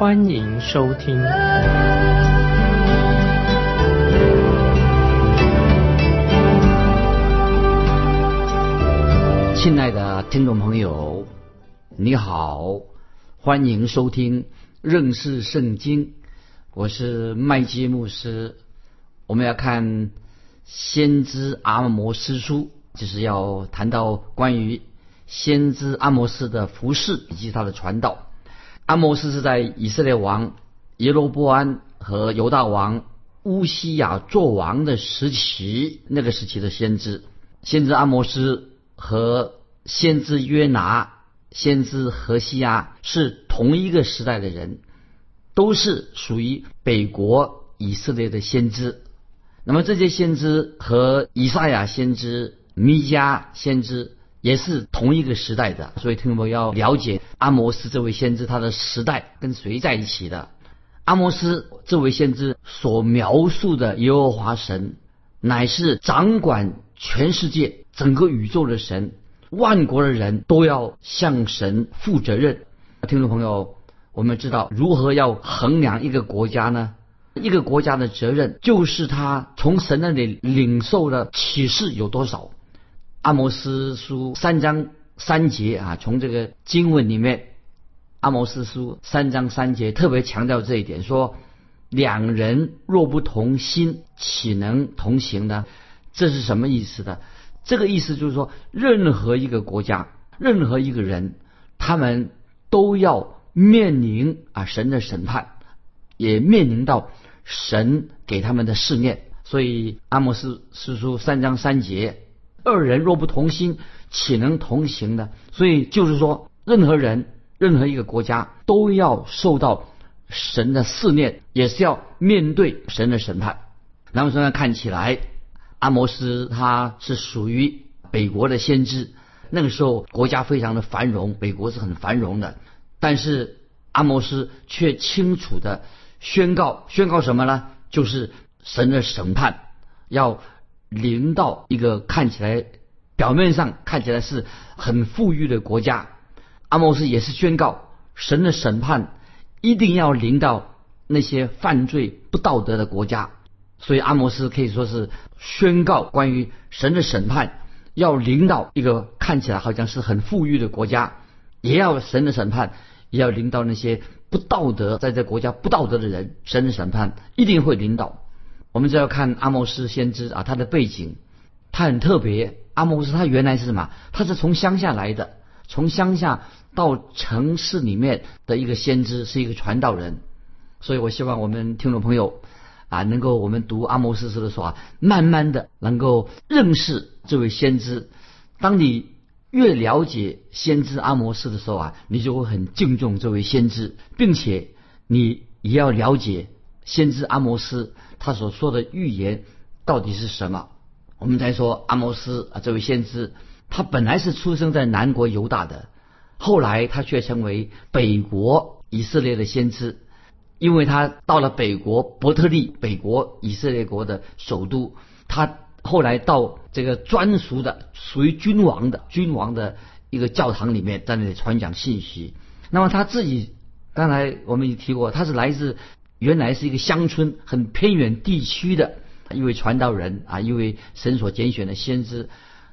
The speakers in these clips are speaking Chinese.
欢迎收听。亲爱的听众朋友，你好，欢迎收听认识圣经。我是麦基牧师，我们要看先知阿摩斯书，就是要谈到关于先知阿摩斯的服饰以及他的传道。阿摩斯是在以色列王耶罗波安和犹大王乌西亚做王的时期，那个时期的先知。先知阿摩斯。和先知约拿、先知何西亚是同一个时代的人，都是属于北国以色列的先知。那么这些先知和以赛亚先知、弥迦先知也是同一个时代的，所以听众朋友要了解阿摩斯这位先知他的时代跟谁在一起的。阿摩斯这位先知所描述的耶和华神，乃是掌管全世界。整个宇宙的神，万国的人都要向神负责任。听众朋友，我们知道如何要衡量一个国家呢？一个国家的责任就是他从神那里领受的启示有多少。阿摩斯书三章三节啊，从这个经文里面，阿摩斯书三章三节特别强调这一点，说两人若不同心，岂能同行呢？这是什么意思的？这个意思就是说，任何一个国家，任何一个人，他们都要面临啊神的审判，也面临到神给他们的试炼。所以阿摩斯诗书三章三节，二人若不同心，岂能同行呢？所以就是说，任何人，任何一个国家都要受到神的试炼，也是要面对神的审判。那么现在看起来。阿摩斯他是属于北国的先知，那个时候国家非常的繁荣，北国是很繁荣的。但是阿摩斯却清楚的宣告，宣告什么呢？就是神的审判要临到一个看起来表面上看起来是很富裕的国家。阿摩斯也是宣告神的审判一定要临到那些犯罪不道德的国家。所以阿摩斯可以说是宣告关于神的审判，要领导一个看起来好像是很富裕的国家，也要神的审判，也要领导那些不道德在这国家不道德的人，神的审判一定会领导。我们就要看阿摩斯先知啊，他的背景，他很特别。阿摩斯他原来是什么？他是从乡下来的，从乡下到城市里面的一个先知，是一个传道人。所以我希望我们听众朋友。啊，能够我们读阿摩斯书的时候啊，慢慢的能够认识这位先知。当你越了解先知阿摩斯的时候啊，你就会很敬重这位先知，并且你也要了解先知阿摩斯他所说的预言到底是什么。我们再说阿摩斯啊，这位先知，他本来是出生在南国犹大的，后来他却成为北国以色列的先知。因为他到了北国伯特利，北国以色列国的首都，他后来到这个专属的属于君王的君王的一个教堂里面，在那里传讲信息。那么他自己刚才我们也提过，他是来自原来是一个乡村很偏远地区的一位传道人啊，一位神所拣选的先知，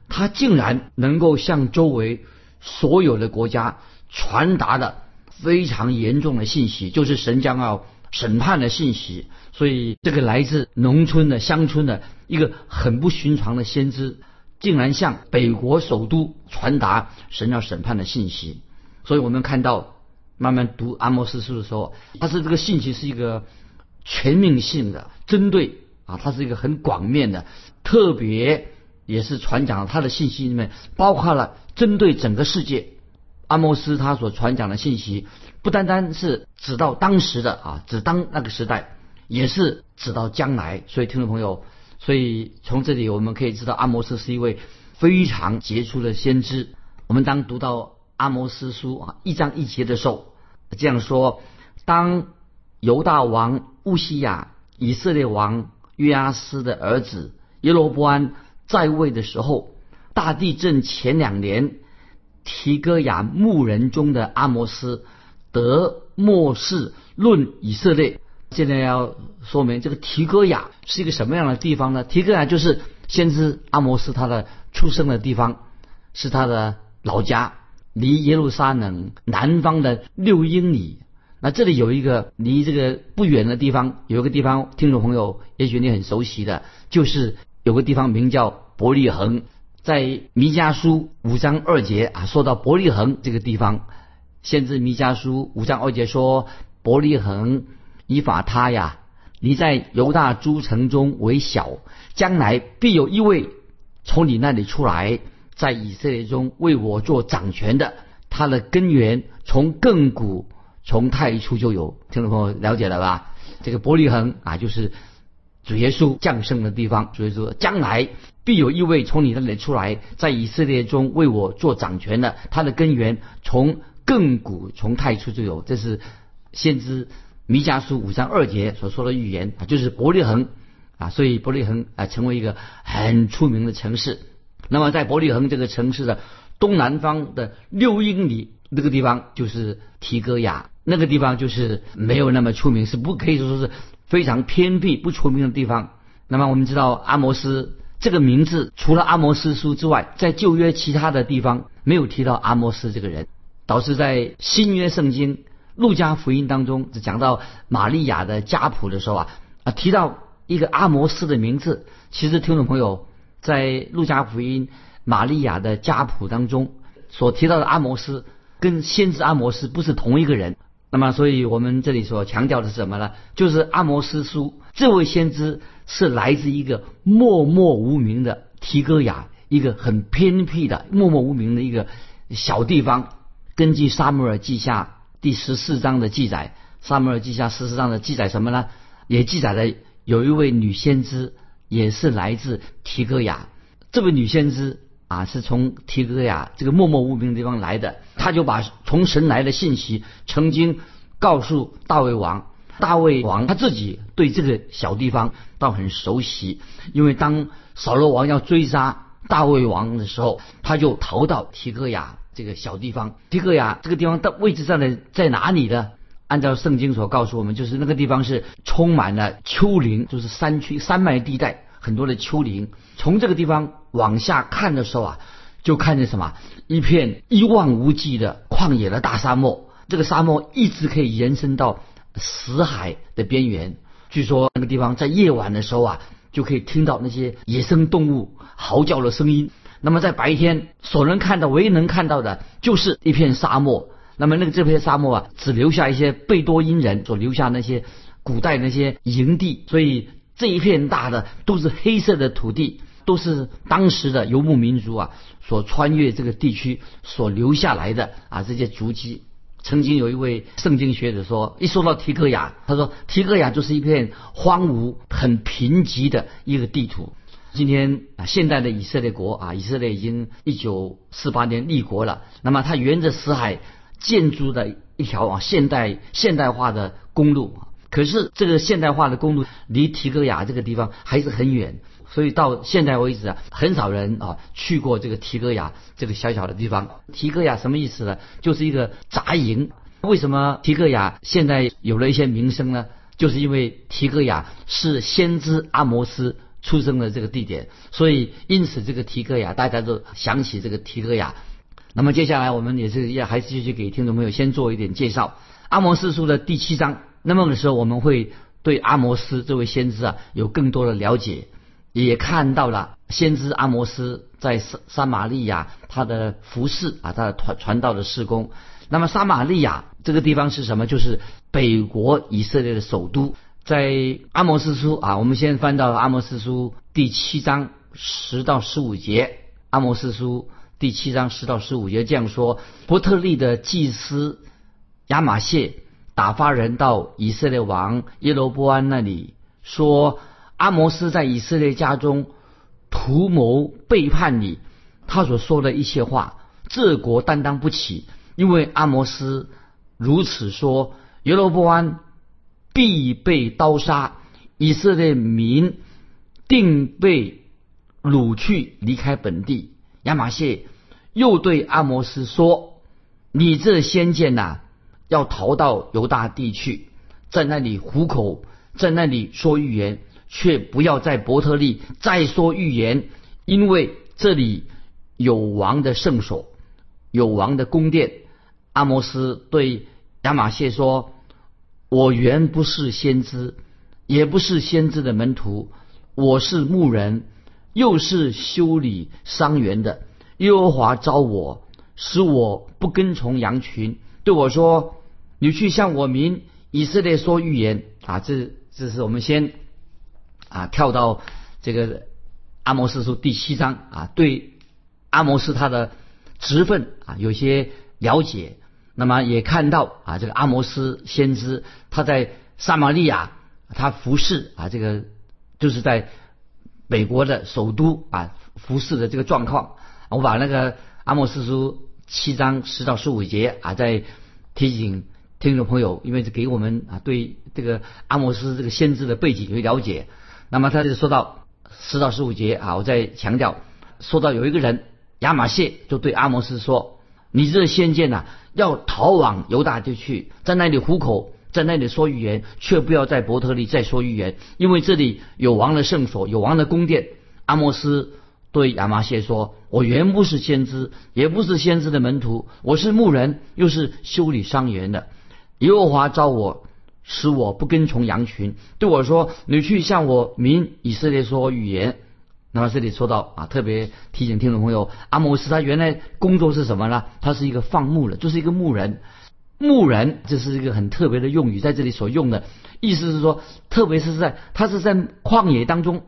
他竟然能够向周围所有的国家传达的。非常严重的信息，就是神将要审判的信息。所以，这个来自农村的乡村的一个很不寻常的先知，竟然向北国首都传达神要审判的信息。所以我们看到，慢慢读阿摩斯书的时候，他是这个信息是一个全面性的，针对啊，它是一个很广面的，特别也是传讲他的信息里面包括了针对整个世界。阿莫斯他所传讲的信息，不单单是指到当时的啊，指当那个时代，也是指到将来。所以听众朋友，所以从这里我们可以知道，阿摩斯是一位非常杰出的先知。我们当读到阿摩斯书啊一章一节的时候，这样说：当犹大王乌西亚、以色列王约阿斯的儿子耶罗波安在位的时候，大地震前两年，提戈亚牧人中的阿摩斯得末世论以色列。现在要说明这个提戈亚是一个什么样的地方呢？提戈亚就是先知阿摩斯他的出生的地方，是他的老家，离耶路撒冷南方的六英里。那这里有一个离这个不远的地方，有一个地方，听众朋友也许你很熟悉的，就是有个地方名叫伯利恒，在弥迦书五章二节啊，说到伯利恒这个地方，先知弥迦书五章二节说伯利恒。以法他呀，你在犹大诸城中为小，将来必有一位从你那里出来，在以色列中为我做掌权的。他的根源从亘古从太初就有。听众朋友了解了吧？这个伯利恒啊，就是主耶稣降生的地方。所以说，将来必有一位从你那里出来，在以色列中为我做掌权的。他的根源从亘古从太初就有。这是先知。弥迦书五章二节所说的预言啊，就是伯利恒啊，所以伯利恒啊成为一个很出名的城市。那么在伯利恒这个城市的东南方的六英里那个地方，就是提戈亚，那个地方就是没有那么出名，是不可以说是非常偏僻不出名的地方。那么我们知道阿摩斯这个名字，除了阿摩斯书之外，在旧约其他的地方没有提到阿摩斯这个人，导致在新约圣经。路加福音当中，只讲到玛利亚的家谱的时候啊，啊提到一个阿摩斯的名字。其实听众朋友在路加福音玛利亚的家谱当中所提到的阿摩斯，跟先知阿摩斯不是同一个人。那么，所以我们这里所强调的是什么呢？就是阿摩斯书这位先知是来自一个默默无名的提戈亚，一个很偏僻的默默无名的一个小地方。根据沙姆尔记下。第十四章的记载，《撒母耳记下》十四章的记载什么呢？也记载了有一位女先知，也是来自提戈亚。这位女先知啊，是从提戈亚这个默默无名的地方来的。她就把从神来的信息，曾经告诉大卫王。大卫王他自己对这个小地方倒很熟悉，因为当扫罗王要追杀大卫王的时候，他就逃到提戈亚。这个小地方，提戈亚这个地方的位置上的在哪里呢？按照圣经所告诉我们，就是那个地方是充满了丘陵，就是山区山脉地带，很多的丘陵。从这个地方往下看的时候啊，就看见什么？一片一望无际的旷野的大沙漠。这个沙漠一直可以延伸到死海的边缘。据说那个地方在夜晚的时候啊，就可以听到那些野生动物嚎叫的声音。那么在白天所能看到、唯一能看到的，就是一片沙漠。那么那个这片沙漠啊，只留下一些贝多因人所留下那些古代那些营地，所以这一片大的都是黑色的土地，都是当时的游牧民族啊所穿越这个地区所留下来的啊这些足迹。曾经有一位圣经学者说，一说到提戈雅，他说提戈雅就是一片荒芜、很贫瘠的一个地图。今天啊，现代的以色列国啊，以色列已经一九四八年立国了。那么它沿着死海建筑的一条啊现代现代化的公路，可是这个现代化的公路离提戈雅这个地方还是很远，所以到现在为止啊，很少人啊去过这个提戈雅这个小小的地方。提戈雅什么意思呢？就是一个杂营。为什么提戈雅现在有了一些名声呢？就是因为提戈雅是先知阿摩斯。出生的这个地点，所以因此这个提戈雅，大家都想起这个提戈雅。那么接下来我们也是要还是继续给听众朋友先做一点介绍。阿摩斯书的第七章，那么的时候我们会对阿摩斯这位先知啊有更多的了解，也看到了先知阿摩斯在撒撒玛利亚他的服饰啊，他的传传道的事工。那么撒玛利亚这个地方是什么？就是北国以色列的首都。在阿摩斯书啊，我们先翻到阿摩斯书第七章十到十五节。阿摩斯书第七章十到十五节这样说：伯特利的祭司亚玛谢打发人到以色列王耶罗波安那里，说阿摩斯在以色列家中图谋背叛你，他所说的一切话，这国担当不起，因为阿摩斯如此说，耶罗波安必被刀杀，以色列民定被掳去离开本地。亚玛谢又对阿摩斯说。你这先见呐，要逃到犹大地去，在那里糊口，在那里说预言，却不要在伯特利再说预言，因为这里有王的圣所，有王的宫殿。阿摩斯对亚玛谢说：“我原不是先知，也不是先知的门徒，我是牧人，又是修理伤员的。耶和华招我。”使我不跟从羊群，对我说：“你去向我民以色列说预言啊！”这这是我们先啊跳到这个阿摩斯书第七章啊，对阿摩斯他的职分啊有些了解。那么也看到啊，这个阿摩斯先知他在撒玛利亚他服侍啊，这个就是在美国的首都啊服侍的这个状况。我把那个阿摩斯书。七章十到十五节啊，在提醒听众朋友，因为是给我们啊对这个阿摩斯这个先知的背景有了解。那么他就说到十到十五节啊，我再强调，说到有一个人亚玛谢就对阿摩斯说：“你这先见呐，要逃往犹大地去，在那里糊口，在那里说预言，却不要在伯特利再说预言，因为这里有王的圣所，有王的宫殿。”阿摩斯。对亚麻谢说：“我原不是先知，也不是先知的门徒，我是牧人，又是修理伤员的。耶和华召我，使我不跟从羊群。对我说：‘你去向我民以色列说预言。’那么这里说到啊，特别提醒听众朋友，阿摩斯他原来工作是什么呢？他是一个放牧的，就是一个牧人。牧人这是一个很特别的用语，在这里所用的意思是说，特别是在他是在旷野当中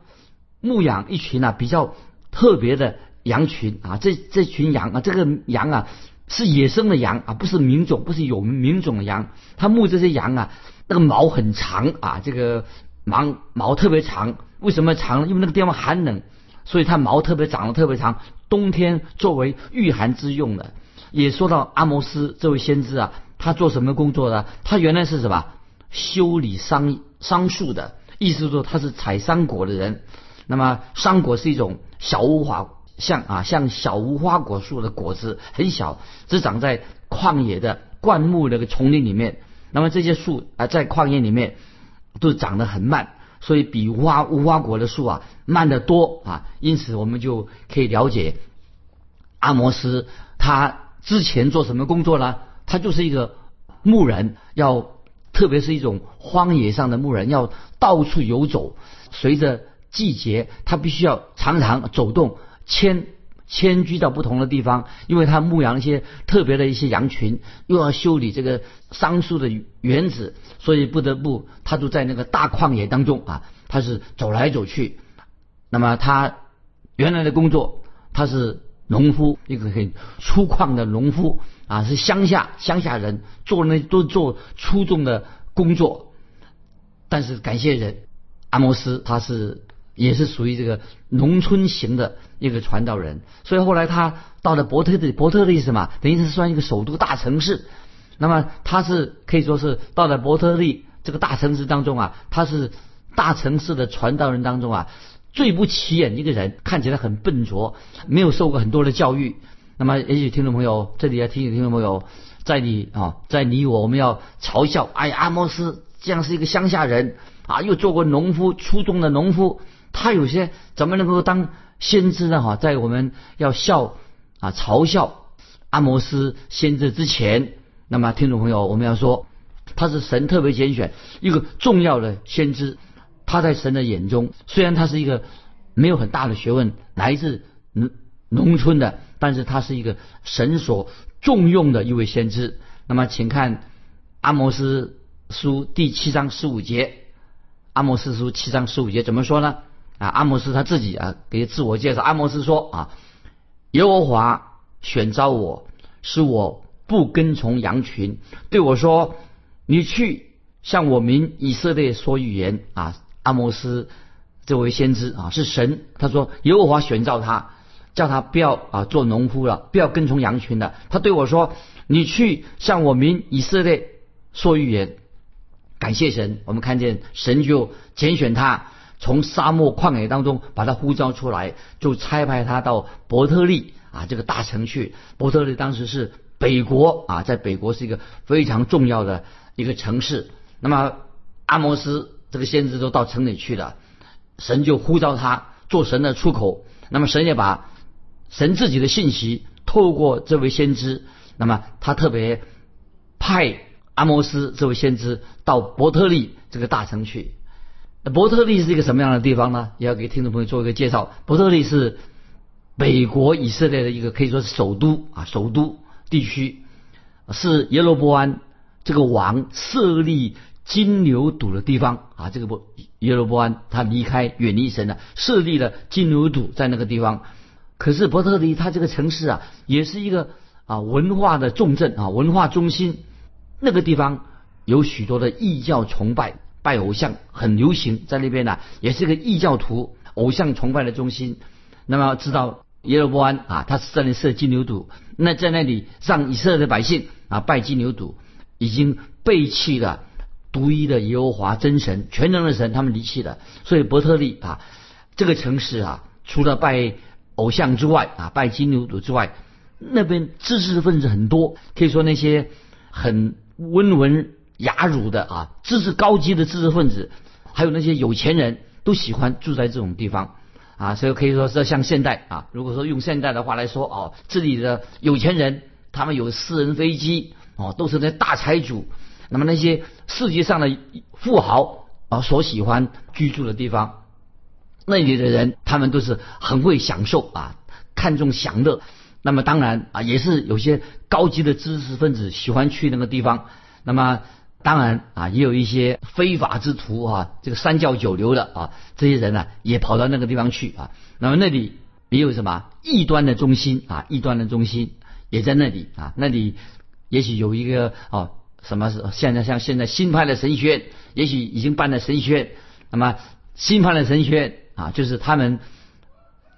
牧养一群啊比较。”特别的羊群啊，这这群羊啊，这个羊啊是野生的羊啊，不是民种，不是有民种的羊。他牧这些羊啊，那个毛很长啊，这个毛毛特别长。为什么长？因为那个地方寒冷，所以它毛特别长得特别长。冬天作为御寒之用的。也说到阿摩斯这位先知啊，他做什么工作的？他原来是什么？修理桑桑树的，意思说他是采桑果的人。那么桑果是一种小无花，像啊像小无花果树的果子很小，只长在旷野的灌木那个丛林里面。那么这些树啊在旷野里面都长得很慢，所以比无花无花果的树啊慢得多啊。因此我们就可以了解阿摩斯他之前做什么工作呢？他就是一个牧人，要特别是一种荒野上的牧人，要到处游走，随着。季节，他必须要常常走动，迁迁居到不同的地方，因为他牧养一些特别的一些羊群，又要修理这个桑树的园子，所以不得不他就在那个大旷野当中啊，他是走来走去。那么他原来的工作，他是农夫，一个很粗犷的农夫啊，是乡下乡下人，做那都做粗重的工作。但是感谢人，阿摩斯他是。也是属于这个农村型的一个传道人，所以后来他到了伯特利，伯特利什么？等于是算一个首都大城市。那么他是可以说是到了伯特利这个大城市当中啊，他是大城市的传道人当中啊最不起眼一个人，看起来很笨拙，没有受过很多的教育。那么也许听众朋友这里要提醒听众朋友，在你啊，在你我我们要嘲笑，哎，阿摩斯这样是一个乡下人啊，又做过农夫，初中的农夫。他有些怎么能够当先知呢？哈，在我们要笑啊嘲笑阿摩斯先知之前，那么听众朋友，我们要说他是神特别拣选一个重要的先知。他在神的眼中，虽然他是一个没有很大的学问，来自农农村的，但是他是一个神所重用的一位先知。那么，请看阿摩斯书第七章十五节，阿摩斯书七章十五节怎么说呢？啊，阿摩斯他自己啊，给自我介绍。阿摩斯说啊，耶和华选召我，是我不跟从羊群，对我说：“你去向我民以色列说预言啊。阿摩斯这位先知啊，是神，他说耶和华选召他，叫他不要啊做农夫了，不要跟从羊群的。他对我说：“你去向我民以色列说预言。”感谢神，我们看见神就拣选他，从沙漠旷野当中把他呼召出来，就差派他到伯特利啊这个大城去。伯特利当时是北国啊，在北国是一个非常重要的一个城市。那么阿摩斯这个先知都到城里去了，神就呼召他做神的出口。那么神也把神自己的信息透过这位先知，那么他特别派。阿摩斯这位先知到伯特利这个大城去。伯特利是一个什么样的地方呢？也要给听众朋友做一个介绍。伯特利是北国以色列的一个可以说是首都啊，首都地区是耶罗波安这个王设立金牛犊的地方啊。这个不耶罗波安他离开远离神了，设立了金牛犊在那个地方。可是伯特利他这个城市啊，也是一个啊文化的重镇啊，文化中心。那个地方有许多的异教崇拜，拜偶像很流行，在那边呢，也是个异教徒偶像崇拜的中心。那么知道耶罗波安啊，他是在那设金牛犊，那在那里让以色列的百姓啊拜金牛犊，已经背弃了独一的耶和华真神全能的神，他们离弃了。所以伯特利啊这个城市啊，除了拜偶像之外啊，拜金牛犊之外，那边知识分子很多，可以说那些很。温文雅儒的啊，知识高级的知识分子，还有那些有钱人都喜欢住在这种地方啊，所以可以说是像现代啊，如果说用现代的话来说哦，这里的有钱人他们有私人飞机哦，都是那大财主，那么那些世界上的富豪啊所喜欢居住的地方，那里的人他们都是很会享受啊，看重享乐。那么当然啊，也是有些高级的知识分子喜欢去那个地方。那么当然啊，也有一些非法之徒啊，这个三教九流的啊，这些人呢也跑到那个地方去啊。那么那里也有什么异端的中心啊，异端的中心也在那里啊。那里也许有一个哦，什么是现在像现在新派的神学，也许已经办了神学院。那么新派的神学啊，就是他们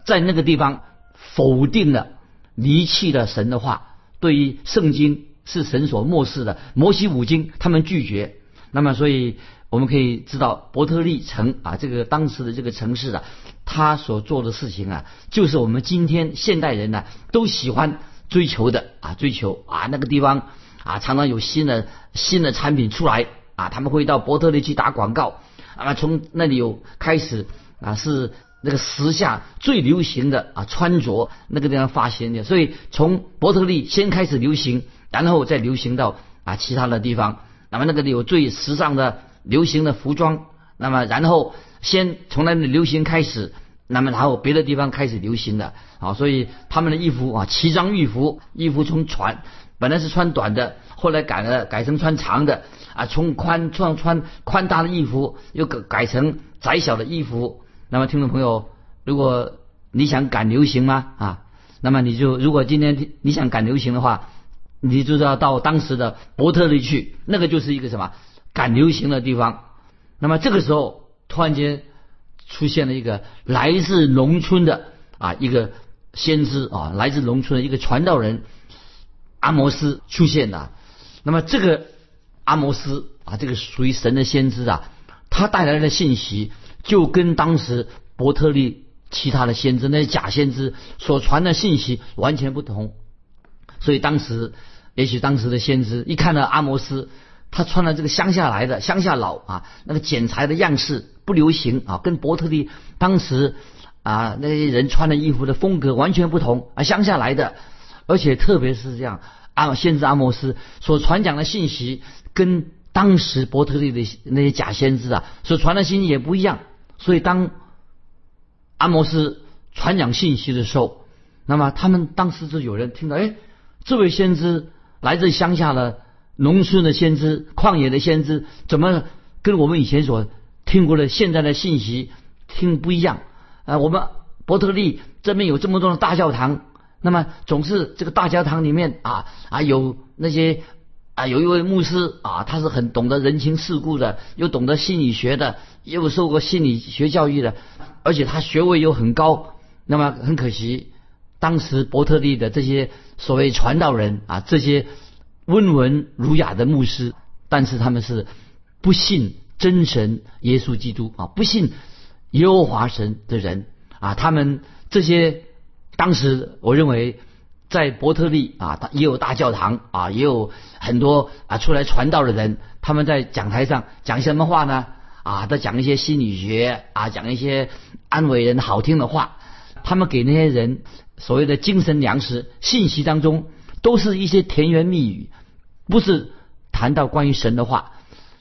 在那个地方否定了。离弃了神的话，对于圣经是神所漠视的，摩西五经他们拒绝。那么，所以我们可以知道伯特利城啊，这个当时的这个城市啊，他所做的事情啊，就是我们今天现代人呢都喜欢追求的啊，追求啊那个地方啊，常常有新的新的产品出来啊，他们会到伯特利去打广告啊，从那里有开始啊是。那个时下最流行的啊穿着那个地方发行的，所以从伯特利先开始流行，然后再流行到啊其他的地方。那么那个有最时尚的流行的服装，那么然后先从那里流行开始，那么然后别的地方开始流行的啊，所以他们的衣服啊奇装异服，衣服从穿本来是穿短的，后来改了改成穿长的啊，从宽穿穿宽大的衣服又改改成窄小的衣服。那么，听众朋友，如果你想赶流行吗？啊，那么你就如果今天你想赶流行的话，你就要到当时的伯特利去，那个就是一个什么赶流行的地方。那么这个时候，突然间出现了一个来自农村的啊一个先知啊，来自农村的一个传道人阿摩斯出现了。那么这个阿摩斯啊，这个属于神的先知啊，他带来的信息。就跟当时伯特利其他的先知那些假先知所传的信息完全不同，所以当时也许当时的先知一看到阿摩斯，他穿了这个乡下来的乡下佬啊，那个剪裁的样式不流行啊，跟伯特利当时啊那些人穿的衣服的风格完全不同啊，乡下来的，而且特别是这样阿先知阿摩斯所传讲的信息跟当时伯特利的那些假先知啊所传的信息也不一样。所以，当阿摩斯传讲信息的时候，那么他们当时就有人听到，哎，这位先知来自乡下的农村的先知、旷野的先知，怎么跟我们以前所听过的现在的信息听不一样？啊，我们伯特利这边有这么多的大教堂，那么总是这个大教堂里面啊啊有那些。啊，有一位牧师啊，他是很懂得人情世故的，又懂得心理学的，又受过心理学教育的，而且他学位又很高。那么很可惜，当时伯特利的这些所谓传道人啊，这些温文儒雅的牧师，但是他们是不信真神耶稣基督啊，不信耶和华神的人啊，他们这些当时我认为。在伯特利啊，也有大教堂啊，也有很多啊出来传道的人。他们在讲台上讲什么话呢？啊，在讲一些心理学啊，讲一些安慰人好听的话。他们给那些人所谓的精神粮食，信息当中都是一些甜言蜜语，不是谈到关于神的话。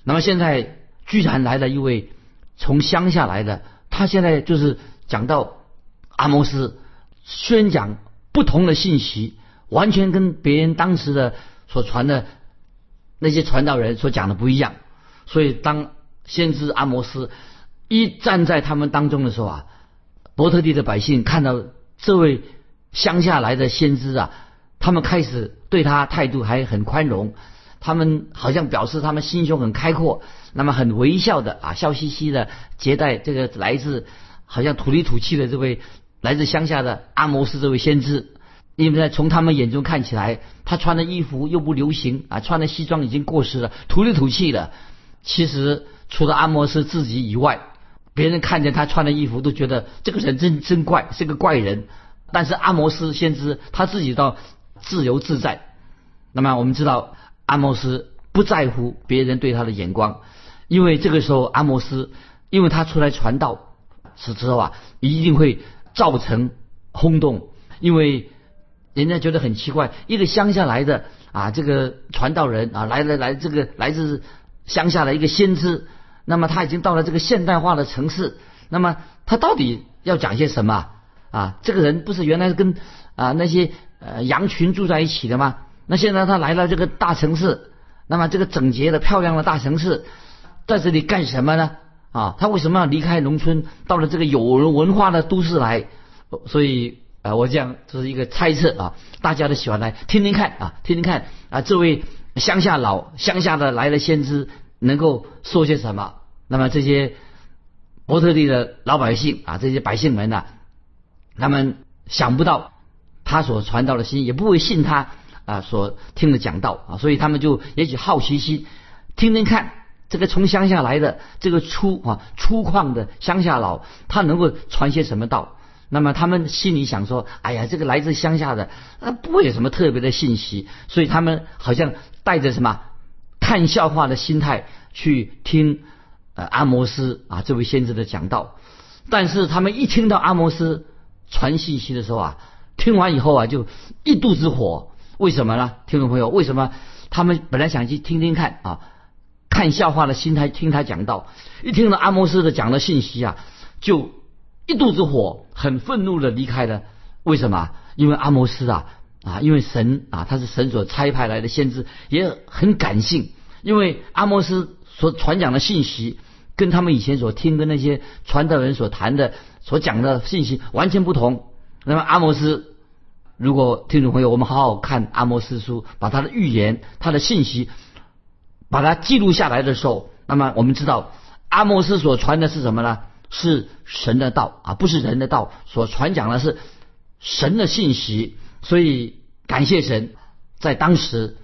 那么现在居然来了一位从乡下来的，他现在就是讲到阿摩斯宣讲。不同的信息，完全跟别人当时的所传的那些传道人所讲的不一样。所以，当先知阿摩斯一站在他们当中的时候啊，伯特利的百姓看到这位乡下来的先知啊，他们开始对他态度还很宽容，他们好像表示他们心胸很开阔，那么很微笑的啊，笑嘻嘻的接待这个来自好像土里土气的这位。来自乡下的阿摩斯这位先知，因为在从他们眼中看起来，他穿的衣服又不流行啊，穿的西装已经过时了，土里土气的。其实除了阿摩斯自己以外，别人看见他穿的衣服都觉得这个人真真怪，是个怪人。但是阿摩斯先知他自己倒自由自在。那么我们知道，阿摩斯不在乎别人对他的眼光，因为这个时候阿摩斯，因为他出来传道是之后啊，一定会。造成轰动，因为人家觉得很奇怪，一个乡下来的啊，这个传道人啊，来来来，这个来自乡下的一个先知，那么他已经到了这个现代化的城市，那么他到底要讲些什么啊？这个人不是原来跟啊那些呃羊群住在一起的吗？那现在他来了这个大城市，那么这个整洁的漂亮的大城市，在这里干什么呢？啊，他为什么要离开农村，到了这个有文化的都市来？所以啊，我这样这是一个猜测啊，大家都喜欢来听听看啊，听听看啊，这位乡下老乡下的来的先知能够说些什么？那么这些伯特利的老百姓啊，这些百姓们呢，他们想不到他所传道的心，也不会信他啊所听的讲道啊，所以他们就也许好奇心听听看。这个从乡下来的这个粗啊粗犷的乡下佬，他能够传些什么道？那么他们心里想说：哎呀，这个来自乡下的，那不会有什么特别的信息，所以他们好像带着什么看笑话的心态去听呃阿摩斯啊这位先知的讲道。但是他们一听到阿摩斯传信息的时候啊，听完以后啊就一肚子火。为什么呢？听众朋友，为什么他们本来想去听听看啊？看笑话的心态听他讲道，一听到阿摩斯的讲的信息啊，就一肚子火，很愤怒的离开了。为什么？因为阿摩斯啊啊，因为神啊，他是神所差派来的先知，也很感性。因为阿摩斯所传讲的信息，跟他们以前所听的那些传道人所谈的、所讲的信息完全不同。那么阿摩斯，如果听众朋友，我们好好看阿摩斯书，把他的预言、他的信息。把它记录下来的时候，那么我们知道阿莫斯所传的是什么呢？是神的道啊，不是人的道。所传讲的是神的信息，所以感谢神，在当时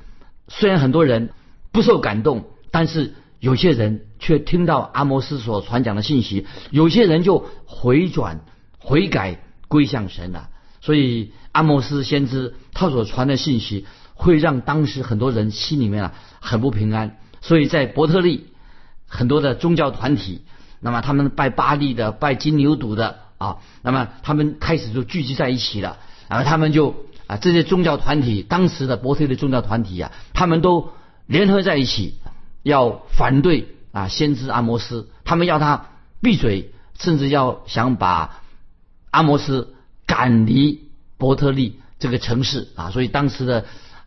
虽然很多人不受感动，但是有些人却听到阿摩斯所传讲的信息，有些人就回转悔改归向神了。所以阿摩斯先知他所传的信息。会让当时很多人心里面啊很不平安，所以在伯特利很多的宗教团体，那么他们拜巴利的、拜金牛犊的啊，那么他们开始就聚集在一起了，然后他们就啊这些宗教团体，当时的伯特利宗教团体啊，他们都联合在一起，要反对啊先知阿摩斯，他们要他闭嘴，甚至要想把阿摩斯赶离伯特利这个城市啊，所以当时的。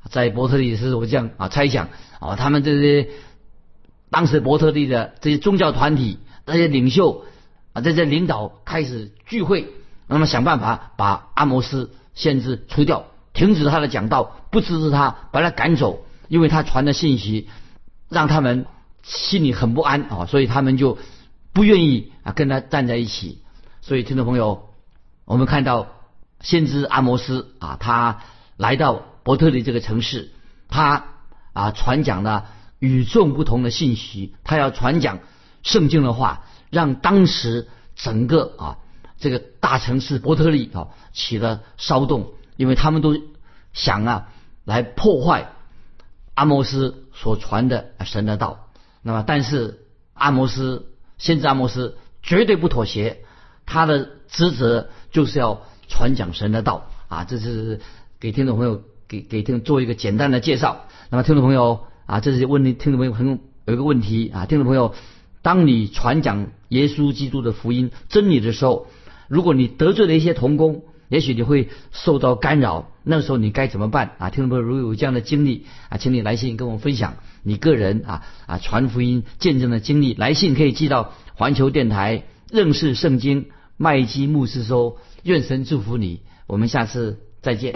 在伯特利是我这样啊猜想啊，他们这些当时伯特利的这些宗教团体、那些领袖啊，这些领导开始聚会，那么想办法把阿摩斯先知除掉，停止他的讲道，不支持他，把他赶走。因为他传的信息让他们心里很不安啊，所以他们就不愿意啊跟他站在一起。所以听众朋友，我们看到先知阿摩斯啊，他来到伯特利这个城市，他啊传讲了与众不同的信息，他要传讲圣经的话，让当时整个啊这个大城市伯特利啊起了骚动，因为他们都想啊来破坏阿摩斯所传的神的道。那么，但是阿摩斯先知阿摩斯绝对不妥协。他的职责就是要传讲神的道啊，这是给听众朋友给给听做一个简单的介绍。那么听众朋友啊，这是问你听众朋友很有一个问题啊，听众朋友，当你传讲耶稣基督的福音真理的时候，如果你得罪了一些童工，也许你会受到干扰，那时候你该怎么办啊？听众朋友，如果有这样的经历啊，请你来信跟我们分享你个人啊啊传福音见证的经历，来信可以寄到环球电台认识圣经。麦基牧师说：“愿神祝福你，我们下次再见。”